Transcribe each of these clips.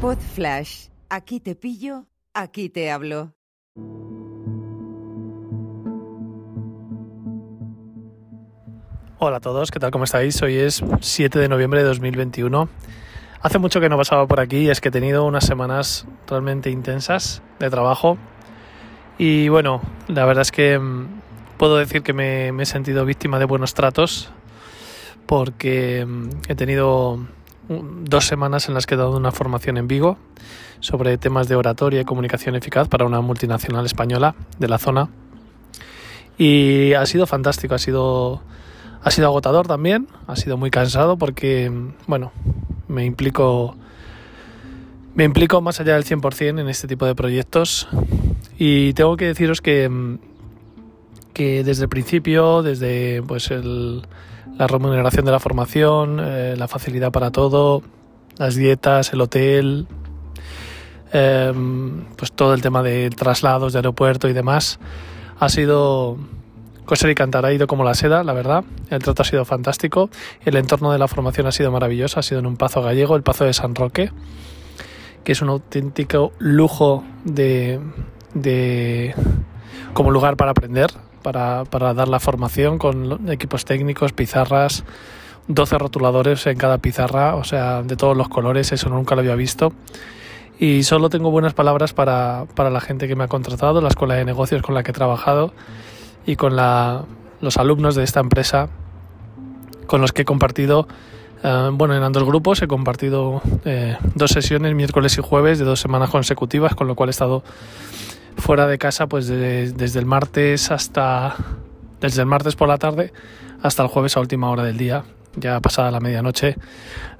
Pod Flash. Aquí te pillo, aquí te hablo. Hola a todos, ¿qué tal? ¿Cómo estáis? Hoy es 7 de noviembre de 2021. Hace mucho que no pasaba por aquí y es que he tenido unas semanas realmente intensas de trabajo. Y bueno, la verdad es que mm, puedo decir que me, he sentido víctima de buenos tratos porque mm, he tenido dos semanas en las que he dado una formación en Vigo sobre temas de oratoria y comunicación eficaz para una multinacional española de la zona. Y ha sido fantástico, ha sido ha sido agotador también, ha sido muy cansado porque, bueno, me implico, me implico más allá del 100% en este tipo de proyectos y tengo que deciros que, que desde el principio, desde pues el, la remuneración de la formación, eh, la facilidad para todo, las dietas, el hotel, eh, pues todo el tema de traslados de aeropuerto y demás, ha sido Coser y cantar ha ido como la seda, la verdad. El trato ha sido fantástico. El entorno de la formación ha sido maravilloso. Ha sido en un pazo gallego, el pazo de San Roque, que es un auténtico lujo de como lugar para aprender, para, para dar la formación con equipos técnicos, pizarras, 12 rotuladores en cada pizarra, o sea, de todos los colores, eso nunca lo había visto. Y solo tengo buenas palabras para, para la gente que me ha contratado, la escuela de negocios con la que he trabajado y con la, los alumnos de esta empresa con los que he compartido, eh, bueno, en ambos grupos he compartido eh, dos sesiones, miércoles y jueves, de dos semanas consecutivas, con lo cual he estado fuera de casa pues desde el martes hasta, desde el martes por la tarde hasta el jueves a última hora del día, ya pasada la medianoche,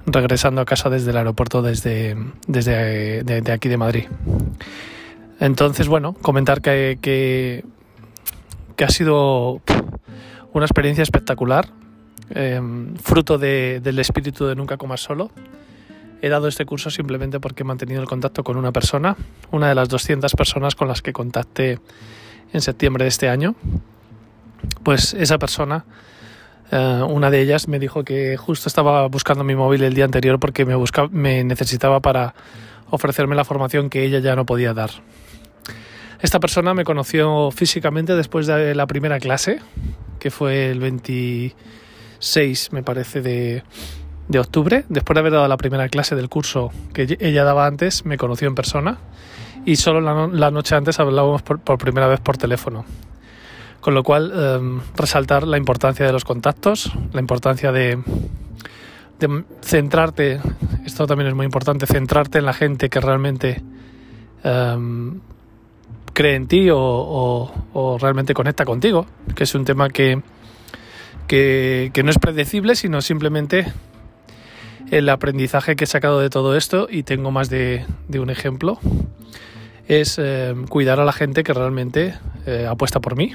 regresando a casa desde el aeropuerto desde, desde de, aquí de Madrid. Entonces, bueno, comentar que, que que ha sido una experiencia espectacular, em, fruto del espíritu de Nunca Comas Solo. He dado este curso simplemente porque he mantenido el contacto con una persona, una de las 200 personas con las que contacté en septiembre de este año. Pues esa persona, eh, una de ellas, me dijo que justo estaba buscando mi móvil el día anterior porque me, necesitaba para ofrecerme la formación que ella ya no podía dar. Esta persona me conoció físicamente después de la primera clase, que fue el 26, me parece, de, octubre. Después de haber dado la primera clase del curso que ella daba antes, me conoció en persona y solo la, noche antes hablábamos por, primera vez por teléfono. Con lo cual, em, resaltar la importancia de los contactos, la importancia de, centrarte, esto también es muy importante, centrarte en la gente que realmente em, cree en ti o, realmente conecta contigo, que es un tema que, que, no es predecible, sino simplemente el aprendizaje que he sacado de todo esto, y tengo más de, un ejemplo, es eh, cuidar a la gente que realmente eh, apuesta por mí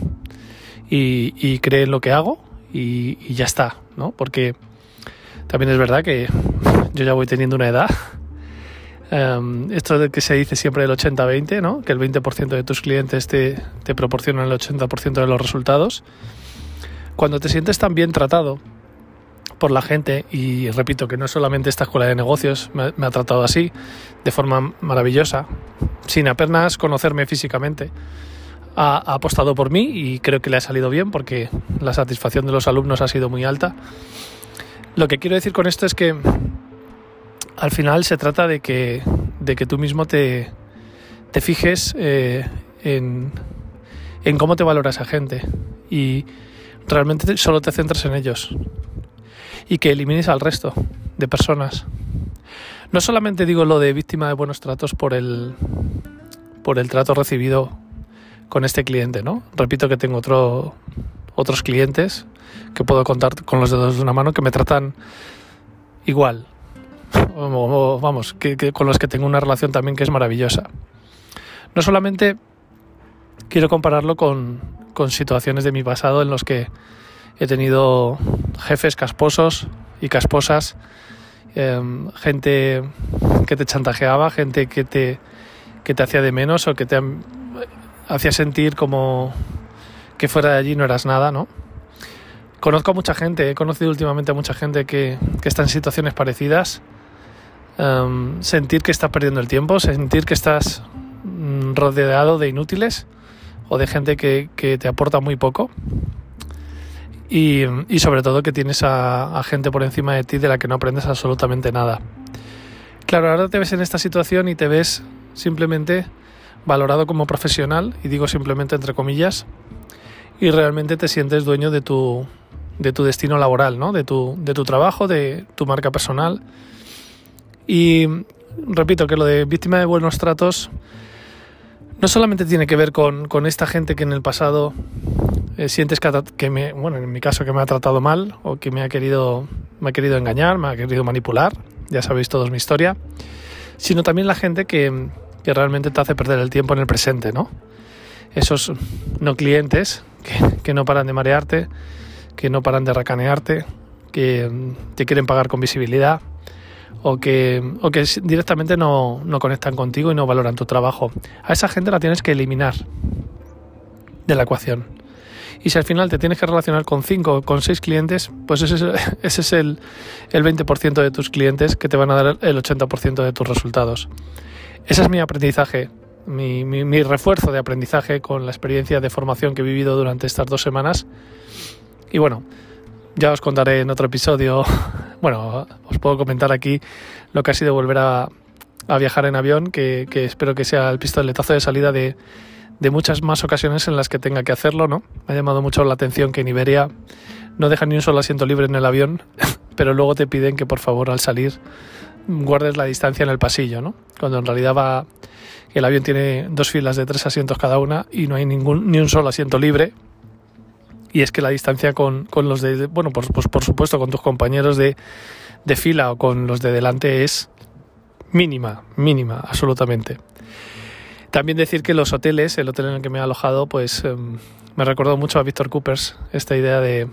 y, cree en lo que hago y, ya está, ¿no? Porque también es verdad que yo ya voy teniendo una edad Um, esto de que se dice siempre el 80-20, ¿no? que el 20% de tus clientes te, te proporcionan el 80% de los resultados. Cuando te sientes tan bien tratado por la gente, y repito que no solamente esta escuela de negocios me, me ha tratado así, de forma maravillosa, sin apenas conocerme físicamente, ha, ha, apostado por mí y creo que le ha salido bien porque la satisfacción de los alumnos ha sido muy alta. Lo que quiero decir con esto es que al final se trata de que, de que tú mismo te, te fijes eh, en, en, cómo te valora esa gente y realmente solo te centras en ellos y que elimines al resto de personas. No solamente digo lo de víctima de buenos tratos por el, por el trato recibido con este cliente, ¿no? Repito que tengo otro, otros clientes que puedo contar con los dedos de una mano que me tratan igual, vamos, que, con los que tengo una relación también que es maravillosa. No solamente quiero compararlo con, con situaciones de mi pasado en los que he tenido jefes casposos y casposas, em, gente que te chantajeaba, gente que te, que te hacía de menos o que te hacía sentir como que fuera de allí no eras nada, ¿no? Conozco a mucha gente, he conocido últimamente a mucha gente que, que está en situaciones parecidas em, sentir que estás perdiendo el tiempo, sentir que estás mm, rodeado de inútiles o de gente que, te aporta muy poco. Y, sobre todo que tienes a, gente por encima de ti de la que no aprendes absolutamente nada. Claro, ahora te ves en esta situación y te ves simplemente valorado como profesional, y digo simplemente entre comillas, y realmente te sientes dueño de tu, de tu destino laboral, ¿no? de, tu, de tu trabajo, de tu marca personal. Y repito que lo de víctima de buenos tratos no solamente tiene que ver con esta gente que en el pasado eh, sientes que, que, me, bueno, en mi caso que me ha tratado mal o que me ha querido, me ha querido engañar, me ha querido manipular, ya sabéis todos mi historia, sino también la gente que, que realmente te hace perder el tiempo en el presente, ¿no? Esos no clientes que, que no paran de marearte, que no paran de racanearte, que te quieren pagar con visibilidad o que, o que directamente no, no conectan contigo y no valoran tu trabajo. A esa gente la tienes que eliminar de la ecuación. Y si al final te tienes que relacionar con 5 o con 6 clientes, pues ese es, ese es el, el 20% de tus clientes que te van a dar el 80% de tus resultados. Ese es mi aprendizaje, mi, mi, mi, refuerzo de aprendizaje con la experiencia de formación que he vivido durante estas dos semanas y bueno, ya os contaré en otro episodio, bueno, os puedo comentar aquí lo que ha sido volver a, viajar en avión, que, espero que sea el pistoletazo de salida de, de muchas más ocasiones en las que tenga que hacerlo, ¿no? Me ha llamado mucho la atención que en Iberia no dejan ni un solo asiento libre en el avión, pero luego te piden que por favor al salir guardes la distancia en el pasillo, ¿no? Cuando en realidad va el avión tiene dos filas de tres asientos cada una y no hay ningún ni un solo asiento libre y es que la distancia con, los de, bueno, pues, pues, por supuesto con tus compañeros de, fila o con los de delante es mínima, mínima, absolutamente. También decir que los hoteles, el hotel en el que me he alojado, pues em, me recordó mucho a Víctor Coopers esta idea de,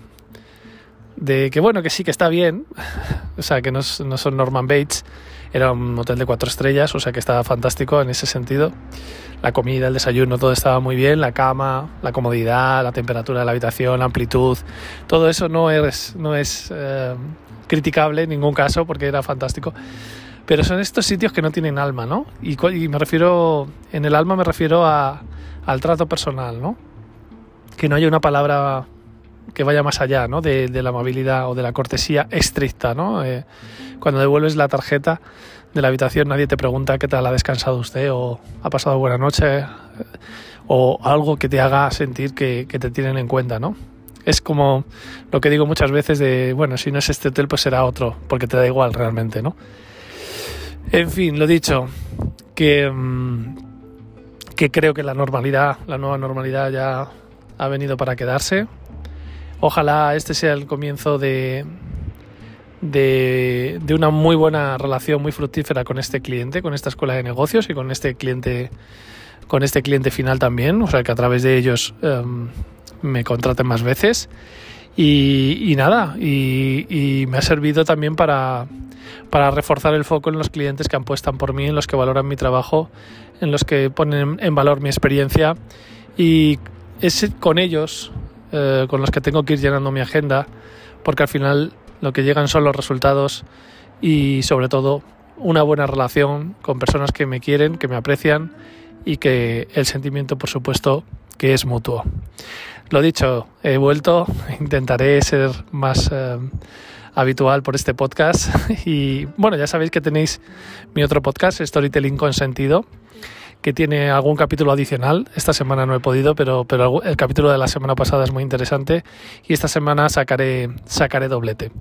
que bueno, que sí que está bien, o sea, que no, son Norman Bates, era un hotel de cuatro estrellas, o sea que estaba fantástico en ese sentido la comida, el desayuno, todo estaba muy bien, la cama, la comodidad, la temperatura de la habitación, la amplitud, todo eso no es, no es eh, criticable en ningún caso porque era fantástico. Pero son estos sitios que no tienen alma, ¿no? Y, me refiero, en el alma me refiero a, al trato personal, ¿no? Que no haya una palabra que vaya más allá, ¿no? De, la amabilidad o de la cortesía estricta, ¿no? Eh, cuando devuelves la tarjeta, de la habitación nadie te pregunta qué tal ha descansado usted o ha pasado buena noche o algo que te haga sentir que, te tienen en cuenta, ¿no? Es como lo que digo muchas veces de, bueno, si no es este hotel, pues será otro, porque te da igual realmente, ¿no? En fin, lo dicho, que, mm, que creo que la normalidad, la nueva normalidad ya ha venido para quedarse. Ojalá este sea el comienzo de, de, una muy buena relación, muy fructífera con este cliente, con esta escuela de negocios y con este cliente, con este cliente final también, o sea que a través de ellos em, me contraten más veces. Y, nada, y, me ha servido también para, para reforzar el foco en los clientes que apuestan por mí, en los que valoran mi trabajo, en los que ponen en valor mi experiencia y es con ellos eh, con los que tengo que ir llenando mi agenda, porque al final lo que llegan son los resultados y sobre todo una buena relación con personas que me quieren, que me aprecian y que el sentimiento, por supuesto, que es mutuo. Lo dicho, he vuelto, intentaré ser más eh, habitual por este podcast y bueno, ya sabéis que tenéis mi otro podcast, Storytelling con Sentido, que tiene algún capítulo adicional. Esta semana no he podido, pero, pero el capítulo de la semana pasada es muy interesante y esta semana sacaré, sacaré doblete.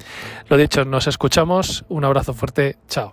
Lo dicho, nos escuchamos. Un abrazo fuerte. Chao.